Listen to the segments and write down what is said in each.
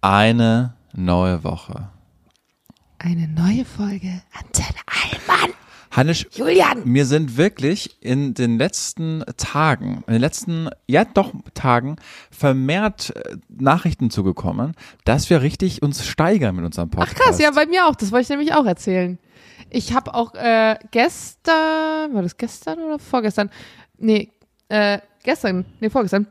Eine neue Woche. Eine neue Folge Antenne Allmann. Hannes, Julian. mir sind wirklich in den letzten Tagen, in den letzten, ja doch Tagen, vermehrt äh, Nachrichten zugekommen, dass wir richtig uns steigern mit unserem Ach Podcast. krass, ja, bei mir auch. Das wollte ich nämlich auch erzählen. Ich habe auch äh, gestern, war das gestern oder vorgestern? Nee, äh, gestern, nee, vorgestern.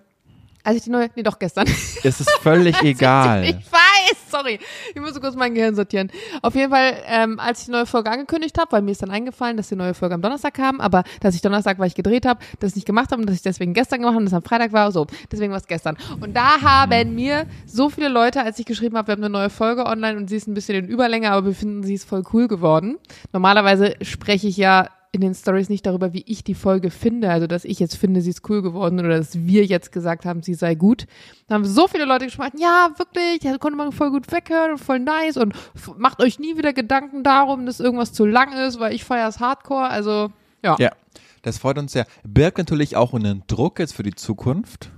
Als ich die neue, nee, doch gestern. Es ist völlig egal. Ich weiß, sorry. Ich muss kurz mein Gehirn sortieren. Auf jeden Fall, ähm, als ich die neue Folge angekündigt habe, weil mir ist dann eingefallen, dass die neue Folge am Donnerstag kam, aber dass ich Donnerstag, weil ich gedreht habe, das nicht gemacht habe und dass ich deswegen gestern gemacht habe und das am Freitag war, so. Deswegen war es gestern. Und da haben mir so viele Leute, als ich geschrieben habe, wir haben eine neue Folge online und sie ist ein bisschen in Überlänge, aber wir finden, sie ist voll cool geworden. Normalerweise spreche ich ja in den Stories nicht darüber, wie ich die Folge finde, also dass ich jetzt finde, sie ist cool geworden oder dass wir jetzt gesagt haben, sie sei gut. Da haben so viele Leute geschrieben, ja, wirklich, ja, konnte man voll gut weghören und voll nice und macht euch nie wieder Gedanken darum, dass irgendwas zu lang ist, weil ich feiere es Hardcore, also ja. Ja, das freut uns sehr. Birgt natürlich auch einen Druck jetzt für die Zukunft,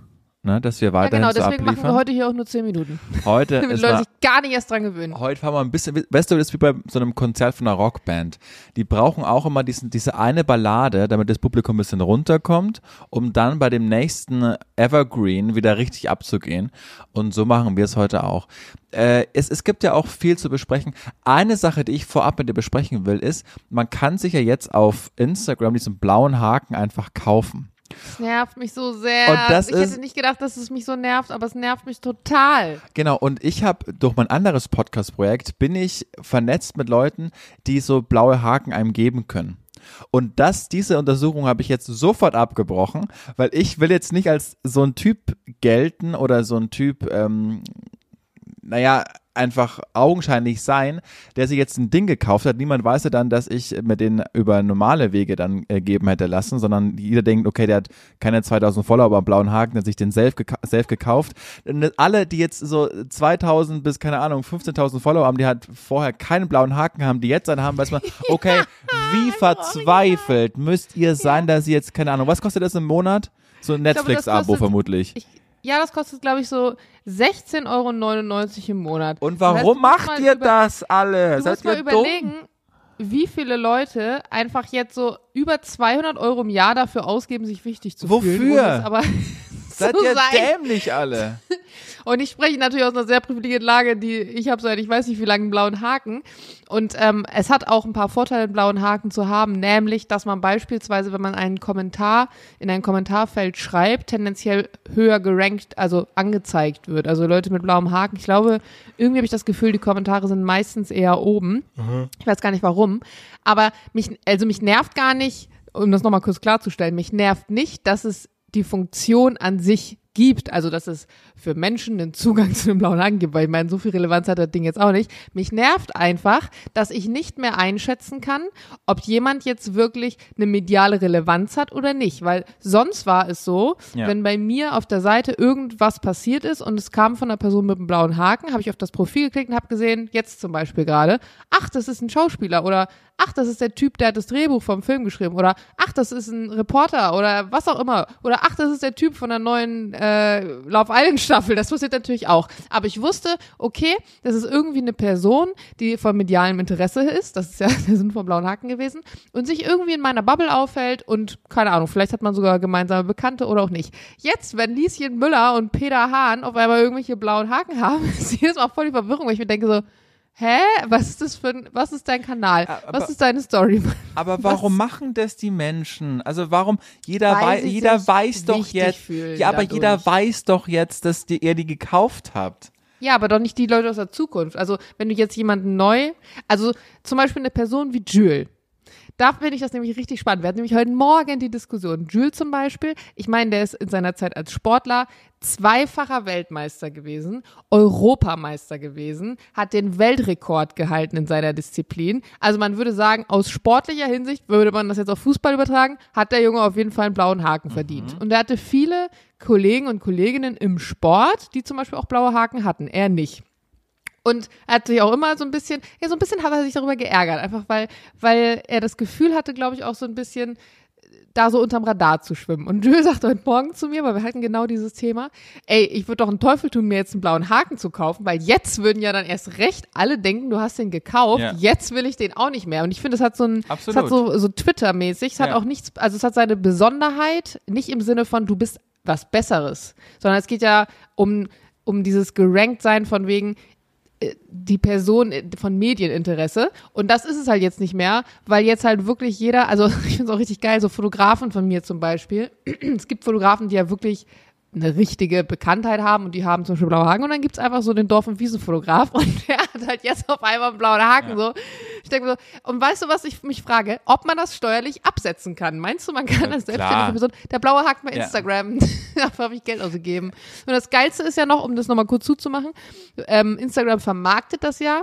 ne, dass wir Ja, weiterhin genau, so deswegen machen wir heute hier auch nur 10 Minuten. Heute Damit ist Leute mal, sich gar nicht erst dran gewöhnen. heute fahren wir ein bisschen, weißt du, das ist wie bei so einem Konzert von einer Rockband. Die brauchen auch immer diesen, diese eine Ballade, damit das Publikum ein bisschen runterkommt, um dann bei dem nächsten Evergreen wieder richtig abzugehen. Und so machen wir es heute auch. Äh, es, es gibt ja auch viel zu besprechen. Eine Sache, die ich vorab mit dir besprechen will, ist, man kann sich ja jetzt auf Instagram diesen blauen Haken einfach kaufen. Das nervt mich so sehr. Und das ich ist- hätte nicht gedacht, dass es mich so nervt, aber es nervt mich total. Genau, und ich habe durch mein anderes Podcast-Projekt bin ich vernetzt mit Leuten, die so blaue Haken einem geben können. Und das, diese Untersuchung habe ich jetzt sofort abgebrochen, weil ich will jetzt nicht als so ein Typ gelten oder so ein Typ, ähm, naja, einfach augenscheinlich sein, der sich jetzt ein Ding gekauft hat. Niemand weiß ja dann, dass ich mir den über normale Wege dann äh, geben hätte lassen, sondern jeder denkt, okay, der hat keine 2000 Follower, einen blauen Haken, der hat sich den selbst, geka selbst gekauft. Und alle, die jetzt so 2000 bis, keine Ahnung, 15.000 Follower haben, die halt vorher keinen blauen Haken haben, die jetzt einen haben, weiß man, okay, wie verzweifelt müsst ihr sein, dass ihr jetzt, keine Ahnung, was kostet das im Monat? So ein Netflix-Abo vermutlich. Ich, ja, das kostet, glaube ich, so 16,99 Euro im Monat. Und Das heißt, warum du musst macht mal ihr über- das alle? Du Seid musst mal ihr dumm? überlegen, wie viele Leute einfach jetzt so über 200 Euro im Jahr dafür ausgeben, sich wichtig zu Wofür? fühlen. aber Seid zu ihr sein. dämlich alle? Und ich spreche natürlich aus einer sehr privilegierten Lage, die ich habe seit ich weiß nicht wie lange einen blauen Haken. Und ähm, es hat auch ein paar Vorteile, einen blauen Haken zu haben, nämlich, dass man beispielsweise, wenn man einen Kommentar in ein Kommentarfeld schreibt, tendenziell höher gerankt, also angezeigt wird. Also Leute mit blauem Haken. Ich glaube, irgendwie habe ich das Gefühl, die Kommentare sind meistens eher oben. Ich weiß gar nicht warum. Aber mich, also mich nervt gar nicht, um das nochmal kurz klarzustellen, mich nervt nicht, dass es die Funktion an sich gibt, also dass es für Menschen den Zugang zu dem blauen Haken gibt, weil ich meine, so viel Relevanz hat das Ding jetzt auch nicht. Mich nervt einfach, dass ich nicht mehr einschätzen kann, ob jemand jetzt wirklich eine mediale Relevanz hat oder nicht, weil sonst war es so, Ja. wenn bei mir auf der Seite irgendwas passiert ist und es kam von einer Person mit einem blauen Haken, habe ich auf das Profil geklickt und habe gesehen, jetzt zum Beispiel gerade, ach, das ist ein Schauspieler oder ach, das ist der Typ, der hat das Drehbuch vom Film geschrieben oder ach, das ist ein Reporter oder was auch immer oder ach, das ist der Typ von der neuen äh, Love Island Staffel. Das passiert natürlich auch. Aber ich wusste, okay, das ist irgendwie eine Person, die von medialem Interesse ist. Das ist ja der Sinn vom blauen Haken gewesen und sich irgendwie in meiner Bubble aufhält und keine Ahnung, vielleicht hat man sogar gemeinsame Bekannte oder auch nicht. Jetzt, wenn Lieschen Müller und Peter Hahn auf einmal irgendwelche blauen Haken haben, ist jedes Mal voll die Verwirrung, weil ich mir denke so, Hä? Was ist das für ein, was ist dein Kanal? Aber- was ist deine Story? Aber warum machen das die Menschen? Also warum jeder Weil wei jeder weiß doch jetzt Ja, aber dadurch. jeder weiß doch jetzt, dass die, ihr die gekauft habt. Ja, aber doch nicht die Leute aus der Zukunft. Also, wenn du jetzt jemanden neu, also zum Beispiel eine Person wie Jules. Da finde ich das nämlich richtig spannend. Wir hatten nämlich heute Morgen die Diskussion. Jules zum Beispiel, ich meine, der ist in seiner Zeit als Sportler zweifacher Weltmeister gewesen, Europameister gewesen, hat den Weltrekord gehalten in seiner Disziplin. Also man würde sagen, aus sportlicher Hinsicht, würde man das jetzt auf Fußball übertragen, hat der Junge auf jeden Fall einen blauen Haken verdient. Und er hatte viele Kollegen und Kolleginnen im Sport, die zum Beispiel auch blaue Haken hatten. Er nicht. Und er hat sich auch immer so ein bisschen, ja, so ein bisschen hat er sich darüber geärgert, einfach weil, weil er das Gefühl hatte, glaube ich, auch so ein bisschen, da so unterm Radar zu schwimmen. Und Jules sagte heute Morgen zu mir, weil wir hatten genau dieses Thema, ey, ich würde doch einen Teufel tun, mir jetzt einen blauen Haken zu kaufen, weil jetzt würden ja dann erst recht alle denken, du hast den gekauft, Ja. jetzt will ich den auch nicht mehr. Und ich finde, es hat so ein, es hat so, so Twitter-mäßig, es hat Ja. auch nichts, also es hat seine Besonderheit, nicht im Sinne von, du bist was Besseres, sondern es geht ja um, um dieses Gerankt-Sein von wegen, äh, die Person äh, von Medieninteresse. Und das ist es halt jetzt nicht mehr, weil jetzt halt wirklich jeder, also ich finde es auch richtig geil, so Fotografen von mir zum Beispiel. Es gibt Fotografen, die ja wirklich eine richtige Bekanntheit haben und die haben zum Beispiel blaue Haken und dann gibt's einfach so den Dorf- und Wiesenfotograf und der hat halt jetzt auf einmal einen blauen Haken so. Ich denke mir so, und weißt du, was ich mich frage? Ob man das steuerlich absetzen kann? Meinst du, man kann Ja, als klar. selbstständige Person, der blaue Haken bei Ja. Instagram, dafür habe ich Geld ausgegeben. Und das Geilste ist ja noch, um das nochmal kurz zuzumachen, ähm, Instagram vermarktet das ja.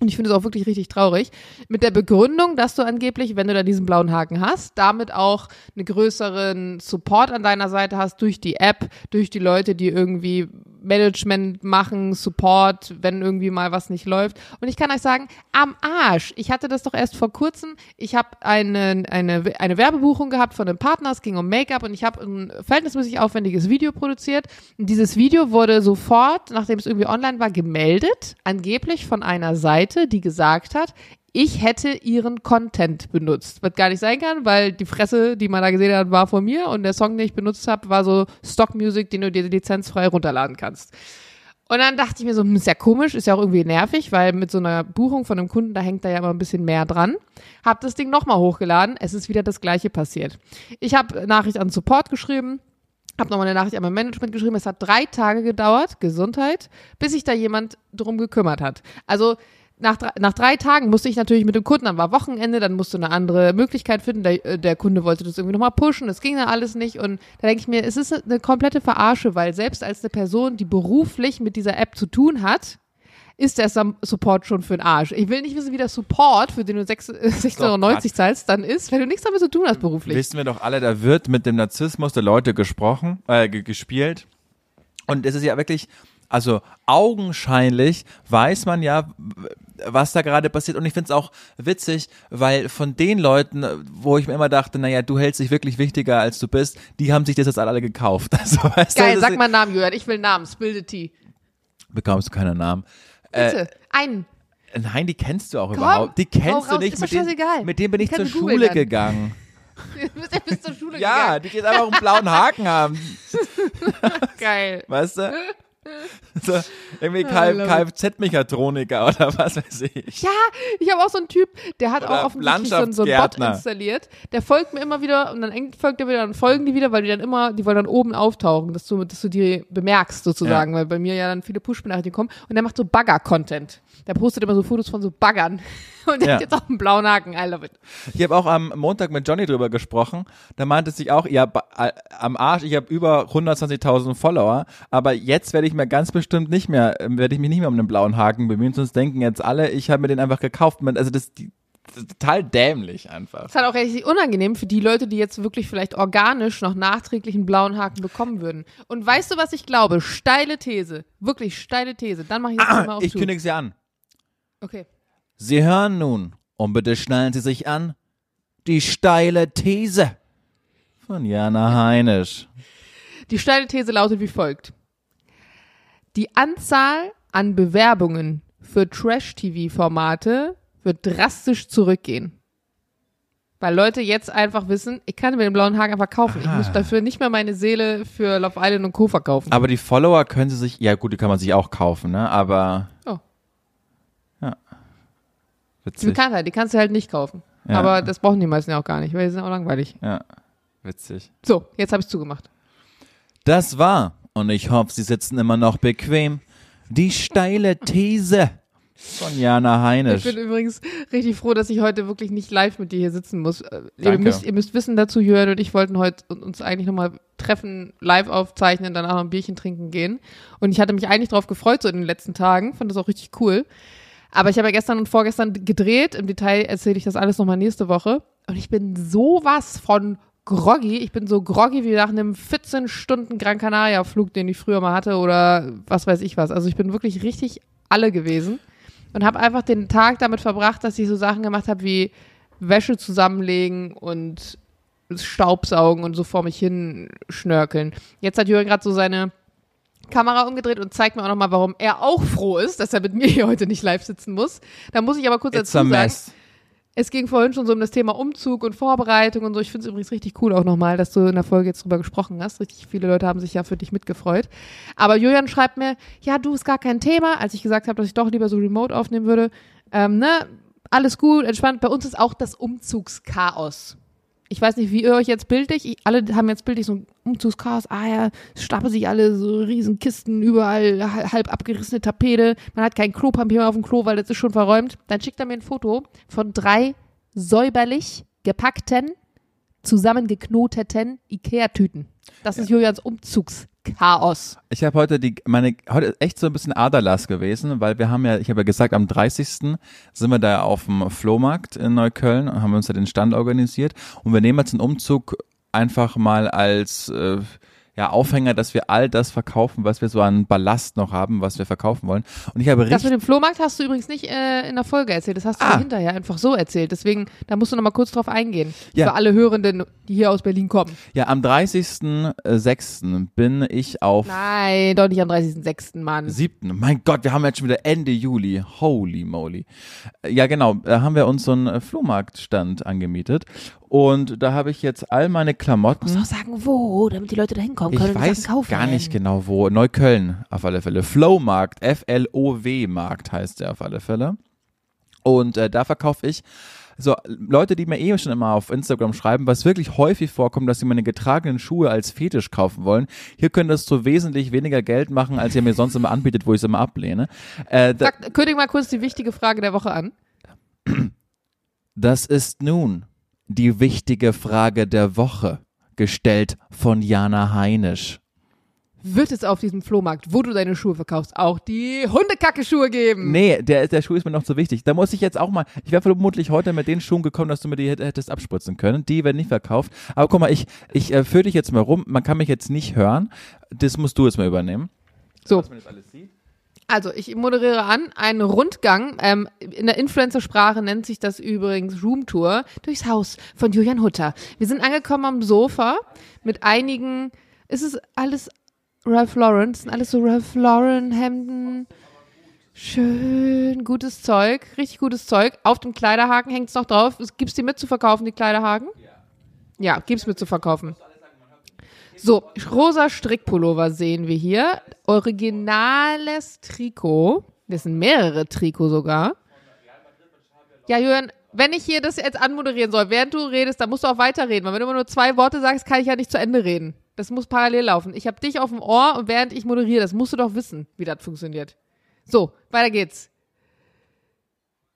Und ich finde es auch wirklich richtig traurig. Mit der Begründung, dass du angeblich, wenn du da diesen blauen Haken hast, damit auch einen größeren Support an deiner Seite hast durch die App, durch die Leute, die irgendwie Management machen, Support, wenn irgendwie mal was nicht läuft. Und ich kann euch sagen, am Arsch. Ich hatte das doch erst vor kurzem. Ich habe eine, eine, eine Werbebuchung gehabt von einem Partner, es ging um Make-up und ich habe ein verhältnismäßig aufwendiges Video produziert. Und dieses Video wurde sofort, nachdem es irgendwie online war, gemeldet, angeblich von einer Seite, die gesagt hat, ich hätte ihren Content benutzt. Was gar nicht sein kann, weil die Fresse, die man da gesehen hat, war von mir und der Song, den ich benutzt habe, war so Stock Music, den du dir lizenzfrei runterladen kannst. Und dann dachte ich mir so, hm, ist ja komisch, ist ja auch irgendwie nervig, weil mit so einer Buchung von einem Kunden, da hängt da ja immer ein bisschen mehr dran. Hab das Ding nochmal hochgeladen, es ist wieder das gleiche passiert. Ich habe Nachricht an Support geschrieben, habe nochmal eine Nachricht an mein Management geschrieben. Es hat drei Tage gedauert, Gesundheit, bis sich da jemand drum gekümmert hat. Also nach drei, nach drei Tagen musste ich natürlich mit dem Kunden, dann war Wochenende, dann musste eine andere Möglichkeit finden. Der, äh, der Kunde wollte das irgendwie nochmal pushen, das ging dann alles nicht. Und da denke ich mir, es ist eine komplette Verarsche, weil selbst als eine Person, die beruflich mit dieser App zu tun hat, ist der Support schon für den Arsch. Ich will nicht wissen, wie der Support, für den du 6 äh, 16,90 Euro zahlst, dann ist, wenn du nichts damit zu tun hast beruflich. Wissen wir doch alle, da wird mit dem Narzissmus der Leute gesprochen, äh, ge- gespielt. Und es ist ja wirklich, also augenscheinlich weiß man ja, was da gerade passiert. Und ich finde es auch witzig, weil von den Leuten, wo ich mir immer dachte, naja, du hältst dich wirklich wichtiger als du bist, die haben sich das jetzt alle gekauft. Also, Geil, du, sag mal einen Namen, Jörn. Ich will Namen. Spill the tea. Bekommst du keinen Namen. Bitte. Einen. Nein, die kennst du auch überhaupt. Die kennst du nicht. ist Mit scheißegal. mit denen bin ich zur Schule dann. gegangen. Du bist ja bis zur Schule Ja, gegangen. die geht einfach einen blauen Haken haben. Geil. Weißt du? So, irgendwie. Kfz-Mechatroniker oder was weiß ich. Ja, ich habe auch so einen Typ, der hat Oder auch offensichtlich so, so einen Bot installiert. Der folgt mir immer wieder und dann folgt er wieder, dann folgen die wieder, weil die dann immer, die wollen dann oben auftauchen, dass du, dass du die bemerkst sozusagen, weil bei mir ja dann viele Push-Benachrichtigungen kommen. Und der macht so Bagger-Content. Der postet immer so Fotos von so Baggern. Und der Ja. hat jetzt auch einen blauen Haken. I love it. Ich habe auch am Montag mit Johnny drüber gesprochen. Da meinte sich auch, ja, äh, am Arsch, ich habe über 120.000 Follower, aber jetzt werde ich mir ganz bestimmt nicht mehr, äh, werde ich mich nicht mehr um den blauen Haken bemühen, sonst denken jetzt alle, ich habe mir den einfach gekauft. Also das, die, total dämlich einfach. Das ist halt auch richtig unangenehm für die Leute, die jetzt wirklich vielleicht organisch noch nachträglich einen blauen Haken bekommen würden. Und weißt du, was ich glaube? Steile These. Wirklich steile These. Dann mache ich das Thema auch Ich zu. kündige sie an. Okay. Sie hören nun, und bitte schnallen Sie sich an, die steile These von Jana Heinisch. Die steile These lautet wie folgt. Die Anzahl an Bewerbungen für Trash-TV-Formate wird drastisch zurückgehen. Weil Leute jetzt einfach wissen, ich kann mir den blauen Haken einfach kaufen. Ich muss dafür nicht mehr meine Seele für Love Island und Co. verkaufen. Aber die Follower können sie sich, ja gut, die kann man sich auch kaufen, ne? Aber. Ja. Die Witzig. Bekanntheit, die kannst du halt nicht kaufen. Ja. Aber das brauchen die meisten ja auch gar nicht, weil die sind auch langweilig. Ja. Witzig. So, jetzt habe ich zugemacht. Das war, und ich hoffe, Sie sitzen immer noch bequem, die steile These von Jana Ich Heinisch. bin übrigens richtig froh, dass ich heute wirklich nicht live mit dir hier sitzen muss. Äh, Ihr müsst, ihr müsst wissen dazu, Jörn und ich wollten heute uns eigentlich nochmal treffen, live aufzeichnen, danach noch ein Bierchen trinken gehen. Und ich hatte mich eigentlich drauf gefreut, so in den letzten Tagen. Fand das auch richtig cool. Aber ich habe ja gestern und vorgestern gedreht. Im Detail erzähle ich das alles nochmal nächste Woche. Und ich bin sowas von groggy. Ich bin so groggy wie nach einem 14 Stunden Gran Canaria Flug, den ich früher mal hatte oder was weiß ich was. Also ich bin wirklich richtig alle gewesen und habe einfach den Tag damit verbracht, dass ich so Sachen gemacht habe wie Wäsche zusammenlegen und Staubsaugen und so vor mich hin schnörkeln. Jetzt hat Jürgen gerade so seine Kamera umgedreht und zeigt mir auch nochmal, warum er auch froh ist, dass er mit mir hier heute nicht live sitzen muss. Da muss ich aber kurz It's dazu sagen, es ging vorhin schon so um das Thema Umzug und Vorbereitung und so. Ich finde es übrigens richtig cool auch nochmal, dass du in der Folge jetzt drüber gesprochen hast. Richtig viele Leute haben sich ja für dich mitgefreut. Aber Julian schreibt mir, ja, du ist gar kein Thema, als ich gesagt habe, dass ich doch lieber so remote aufnehmen würde. Ähm, ne, alles gut, entspannt. Bei uns ist auch das Umzugschaos. Ich weiß nicht, wie ihr euch jetzt bildlich, ich, alle haben jetzt bildlich so ein Umzugschaos. Ah ja, es stapeln sich alle so riesen Kisten, überall ha- halb abgerissene Tapete. Man hat kein Klopapier mehr auf dem Klo, weil das ist schon verräumt. Dann schickt er mir ein Foto von drei säuberlich gepackten, zusammengeknoteten Ikea-Tüten. Das ist Julians Umzugschaos. Ich habe heute die, meine, heute ist echt so ein bisschen Aderlass gewesen, weil wir haben ja, ich habe ja gesagt, am 30. sind wir da auf dem Flohmarkt in Neukölln und haben uns da den Stand organisiert und wir nehmen jetzt den Umzug einfach mal als, äh, ja, Aufhänger, dass wir all das verkaufen, was wir so an Ballast noch haben, was wir verkaufen wollen. Und ich habe Das mit dem Flohmarkt hast du übrigens nicht äh, in der Folge erzählt. Das hast du Ah. hinterher einfach so erzählt. Deswegen, da musst du noch mal kurz drauf eingehen. Ja. Für alle Hörenden, die hier aus Berlin kommen. ja, am 30.06. bin ich auf Nein, doch nicht am 30.06., Mann. 7. Mein Gott, wir haben jetzt schon wieder Ende Juli. Holy moly. Ja, genau. Da haben wir uns so einen äh, Flohmarktstand angemietet. Und da habe ich jetzt all meine Du Klamotten. musst auch sagen, wo, damit die Leute da hinkommen können Ich und weiß Sachen kaufen. gar nicht genau wo. Neukölln auf alle Fälle. Flowmarkt, F-L-O-W-Markt heißt der auf alle Fälle. Und äh, da verkaufe ich so Leute, die mir eh schon immer auf Instagram schreiben, was wirklich häufig vorkommt, dass sie meine getragenen Schuhe als Fetisch kaufen wollen. Hier könnt ihr es zu wesentlich weniger Geld machen, als ihr mir sonst immer anbietet, wo ich es immer ablehne. Äh, da, Sag, kündig mal kurz die wichtige Frage der Woche an. das ist nun die wichtige Frage der Woche, gestellt von Jana Heinisch. Wird es auf diesem Flohmarkt, wo du deine Schuhe verkaufst, auch die Hundekacke-Schuhe geben? Nee, der, der Schuh ist mir noch zu wichtig. Da muss ich jetzt auch mal, ich wäre vermutlich heute mit den Schuhen gekommen, dass du mir die hätt- hättest abspritzen können. Die werden nicht verkauft. Aber guck mal, ich, ich äh, führe dich jetzt mal rum. Man kann mich jetzt nicht hören. Das musst du jetzt mal übernehmen. So, man das alles sieht. Also ich moderiere an einen Rundgang. Ähm, in der Influencer-Sprache nennt sich das übrigens Roomtour durchs Haus von Julian Hutter. Wir sind angekommen am Sofa mit einigen. Ist es alles Ralph Lauren? Das sind alles so Ralph Lauren Hemden. Schön, gutes Zeug, richtig gutes Zeug. Auf dem Kleiderhaken hängt es noch drauf. Gibst die mit zu verkaufen, die Kleiderhaken? Ja, gib's mit zu verkaufen. So, rosa Strickpullover sehen wir hier. Originales Trikot. Das sind mehrere Trikots sogar. Ja, Jürgen, wenn ich hier das jetzt anmoderieren soll, während du redest, dann musst du auch weiterreden. Weil wenn du immer nur zwei Worte sagst, kann ich ja nicht zu Ende reden. Das muss parallel laufen. Ich habe dich auf dem Ohr und während ich moderiere, das musst du doch wissen, wie das funktioniert. So, weiter geht's.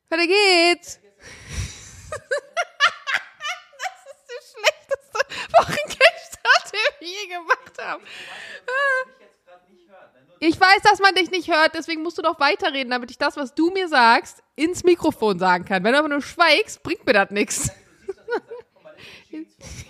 Weiter geht's. das ist die schlechteste wir je gemacht haben. Ich weiß, dass man dich nicht hört, deswegen musst du doch weiterreden, damit ich das, was du mir sagst, ins Mikrofon sagen kann. Wenn du aber nur schweigst, bringt mir das nichts.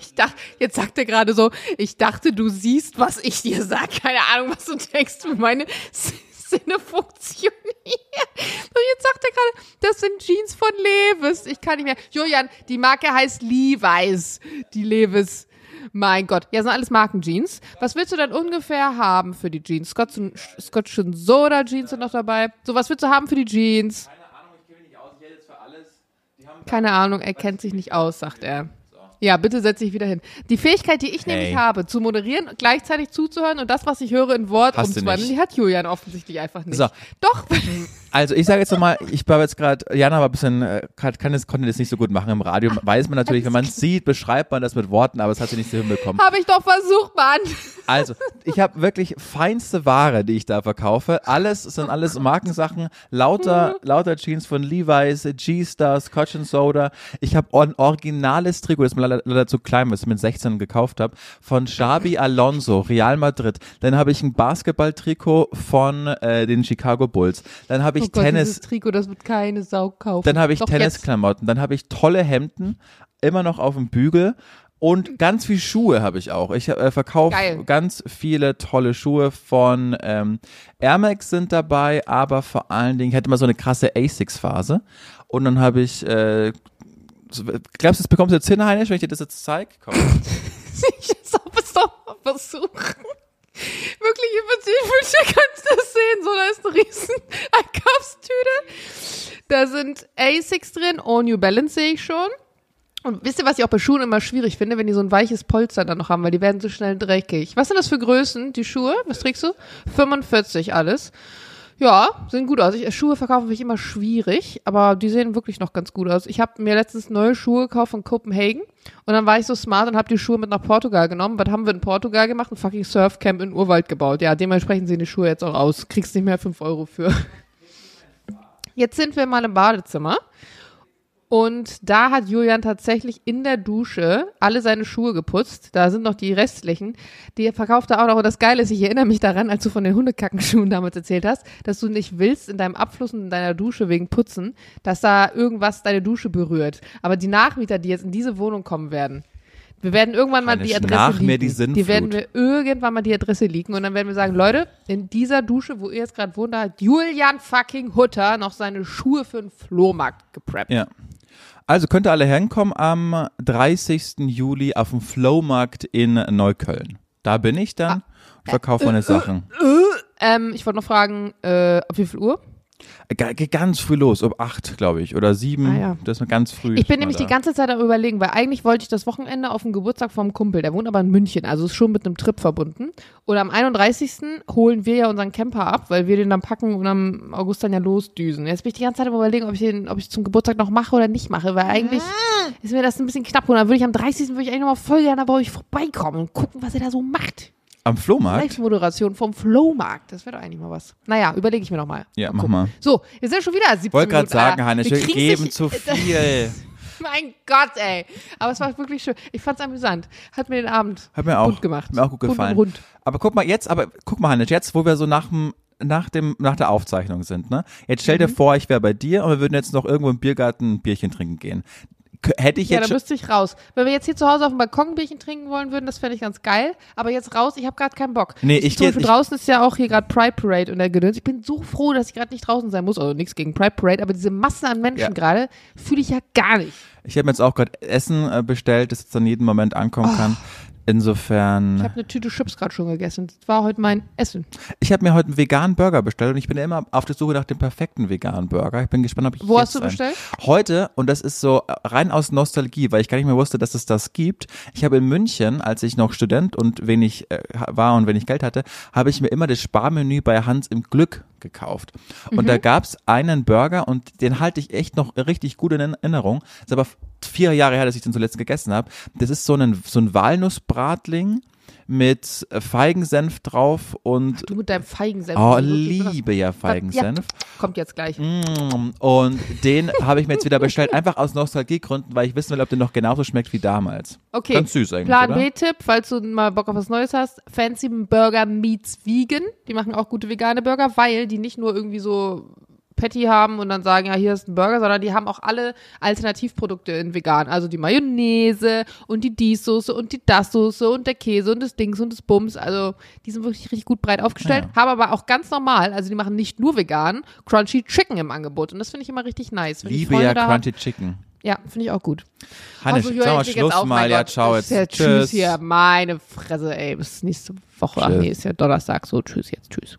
Ich dachte, jetzt sagt er gerade so, ich dachte, du siehst, was ich dir sag. Keine Ahnung, was du denkst, wie meine Sinne funktionieren. Und jetzt sagt er gerade, das sind Jeans von Levis. Ich kann nicht mehr. Julian, die Marke heißt Levi's. Die Levis. Mein Gott. Ja, sind alles Markenjeans. Was willst du denn ungefähr haben für die Jeans? Scotch, Scotch and Soda Jeans sind noch dabei. So, was willst du haben für die Jeans? Keine Ahnung, er kennt sich nicht aus, sagt er. Ja, bitte setz dich wieder hin. Die Fähigkeit, die ich Hey. nämlich habe, zu moderieren, gleichzeitig zuzuhören und das, was ich höre, in Wort Hast umzuwandeln, die hat Julian offensichtlich einfach nicht. So. Doch, Also ich sage jetzt nochmal, ich war jetzt gerade, Jana war ein bisschen, äh, kann, das, konnte das nicht so gut machen im Radio. Weiß man natürlich, wenn man es sieht, beschreibt man das mit Worten, aber es hat sie nicht so hinbekommen. habe ich doch versucht, Mann. Also, ich habe wirklich feinste Ware, die ich da verkaufe. Alles sind alles Markensachen, lauter, lauter Jeans von Levi's, G-Star, Scotch and Soda. Ich habe ein originales Trikot, das mir leider, zu klein, was ich mit 16 gekauft habe, von Xabi Alonso, Real Madrid. Dann habe ich ein Basketball-Trikot von äh, den Chicago Bulls. Dann habe ich oh Gott, Tennis, Trikot, das wird keine Sau kaufen. dann habe ich. Tennisklamotten, dann habe ich tolle Hemden, immer noch auf dem Bügel und ganz viel Schuhe habe ich auch. Ich äh, verkaufe ganz viele tolle Schuhe von ähm, Air Max sind dabei, aber vor allen Dingen, ich hatte mal so eine krasse Asics-Phase und dann habe ich äh, Glaubst du, das bekommst du jetzt hin, Heinisch, wenn ich dir das jetzt zeige? Komm. ich es doch mal versuchen. Wirklich übertrieben, kannst du das sehen. So, da ist eine riesen Einkaufstüte. Da sind Asics drin, All New Balance sehe ich schon. Und wisst ihr, was ich auch bei Schuhen immer schwierig finde, wenn die so ein weiches Polster dann noch haben, weil die werden so schnell dreckig. Was sind das für Größen, die Schuhe? Was trägst du? 45 alles. Ja, sehen gut aus. Ich, Schuhe verkaufen finde ich immer schwierig, aber die sehen wirklich noch ganz gut aus. Ich habe mir letztens neue Schuhe gekauft von Copenhagen und dann war ich so smart und habe die Schuhe mit nach Portugal genommen. Was haben wir in Portugal gemacht? Ein fucking Surfcamp in Urwald gebaut. Ja, dementsprechend sehen die Schuhe jetzt auch aus. Kriegst nicht mehr 5 Euro für. Jetzt sind wir mal im Badezimmer und da hat Julian tatsächlich in der Dusche alle seine Schuhe geputzt. Da sind noch die restlichen. Die verkauft er auch noch. Und das Geile ist, ich erinnere mich daran, als du von den Hundekackenschuhen damals erzählt hast, dass du nicht willst in deinem Abfluss und in deiner Dusche wegen Putzen, dass da irgendwas deine Dusche berührt. Aber die Nachmieter, die jetzt in diese Wohnung kommen werden, wir werden irgendwann mal die Adresse nach liegen. mir die Sinnflut. die werden wir irgendwann mal die Adresse liegen und dann werden wir sagen, Leute, in dieser Dusche, wo ihr jetzt gerade wohnt, da hat Julian fucking Hutter noch seine Schuhe für den Flohmarkt gepreppt. Ja. Also könnt ihr alle hinkommen am 30. Juli auf dem Flowmarkt in Neukölln. Da bin ich dann und verkaufe meine Sachen. Ähm, ich wollte noch fragen, äh, auf wie viel Uhr? Ge- Geht ganz früh los, um acht, glaube ich, oder sieben. Ah, ja. Das ist noch ganz früh. Ich bin nämlich da. die ganze Zeit am überlegen, weil eigentlich wollte ich das Wochenende auf den Geburtstag vom Kumpel, der wohnt aber in München, also ist schon mit einem Trip verbunden. Und am 31. holen wir ja unseren Camper ab, weil wir den dann packen und am August dann ja losdüsen. Jetzt bin ich die ganze Zeit am überlegen, ob ich den, ob ich zum Geburtstag noch mache oder nicht mache, weil eigentlich ist mir das ein bisschen knapp. Und dann würde ich am 30. würde ich eigentlich noch mal voll gerne bei euch vorbeikommen und gucken, was ihr da so macht. Am Flohmarkt? Live-Moderation vom Flohmarkt. Das wäre doch eigentlich mal was. Naja, überlege ich mir noch mal. Ja, mach mal. So, wir sind schon wieder 17 Wollte gerade sagen, Ah, Hannes, wir geben zu viel. mein Gott, ey. Aber es war wirklich schön. Ich fand's amüsant. Hat mir den Abend Hat mir auch, bunt gemacht. Hat mir auch gut gefallen. rund. Aber guck mal jetzt, aber guck mal, Hannes, jetzt, wo wir so nach dem nach dem nach der Aufzeichnung sind, ne? Jetzt stell Mhm. dir vor, ich wäre bei dir und wir würden jetzt noch irgendwo im Biergarten ein Bierchen trinken gehen. Hätte ich Ja, jetzt da schon, müsste ich raus. Wenn wir jetzt hier zu Hause auf dem Balkon ein Bierchen trinken wollen würden, das fände ich ganz geil. Aber jetzt raus, ich habe gerade keinen Bock. Nee, ich ich- draußen ist ja auch hier gerade Pride Parade und der Gedöns. Ich bin so froh, dass ich gerade nicht draußen sein muss. Also nichts gegen Pride Parade, aber diese Masse an Menschen Ja. gerade fühle ich ja gar nicht. ich habe mir jetzt auch gerade Essen äh, bestellt, das jetzt an jeden Moment ankommen kann. Ich Insofern, habe eine Tüte Chips gerade schon gegessen. Das war heute mein Essen. ich habe mir heute einen veganen Burger bestellt und ich bin ja immer auf der Suche nach dem perfekten veganen Burger. Ich bin gespannt, ob ich Wo hast du einen- bestellt? Heute, und das ist so rein aus Nostalgie, weil ich gar nicht mehr wusste, dass es das gibt. Ich habe in München, als ich noch Student und wenig äh, war und wenig Geld hatte, habe ich mir immer das Sparmenü bei Hans im Glück gekauft. Und Mhm. da gab's einen Burger und den halte ich echt noch richtig gut in Erinnerung. Ist aber vier Jahre her, dass ich den zuletzt gegessen habe. Das ist so ein, so ein Walnussbratling mit äh, Feigensenf drauf und Du mit deinem Feigensenf. oh, liebe ja Feigensenf. Kommt jetzt gleich. Mm, Und den habe ich mir jetzt wieder bestellt, einfach aus Nostalgiegründen, weil ich wissen will, ob der noch genauso schmeckt wie damals. Okay. Ganz süß eigentlich, Plan? B-Tipp, falls du mal Bock auf was Neues hast. Fancy Burger Meets Vegan. Die machen auch gute vegane Burger, weil die nicht nur irgendwie so Patty haben und dann sagen, ja, hier ist ein Burger, sondern die haben auch alle Alternativprodukte in vegan. Also die Mayonnaise und die Dies-Soße und die Das-Soße und der Käse und das Dings und das Bums. Also die sind wirklich richtig gut breit aufgestellt, Ja. haben aber auch ganz normal, also die machen nicht nur vegan, Crunchy Chicken im Angebot. Und das finde ich immer richtig nice. Wenn ich Liebe ja Crunchy Chicken. Ja, finde ich auch gut. Hannes, Also, ich leg Schluss auf, mal. Ja, Gott. ciao jetzt. ja Tschüss Tschüss. hier, meine Fresse, ey. Bis nächste Woche. Ach Tschüss. nee, ist ja Donnerstag. So, tschüss jetzt, tschüss.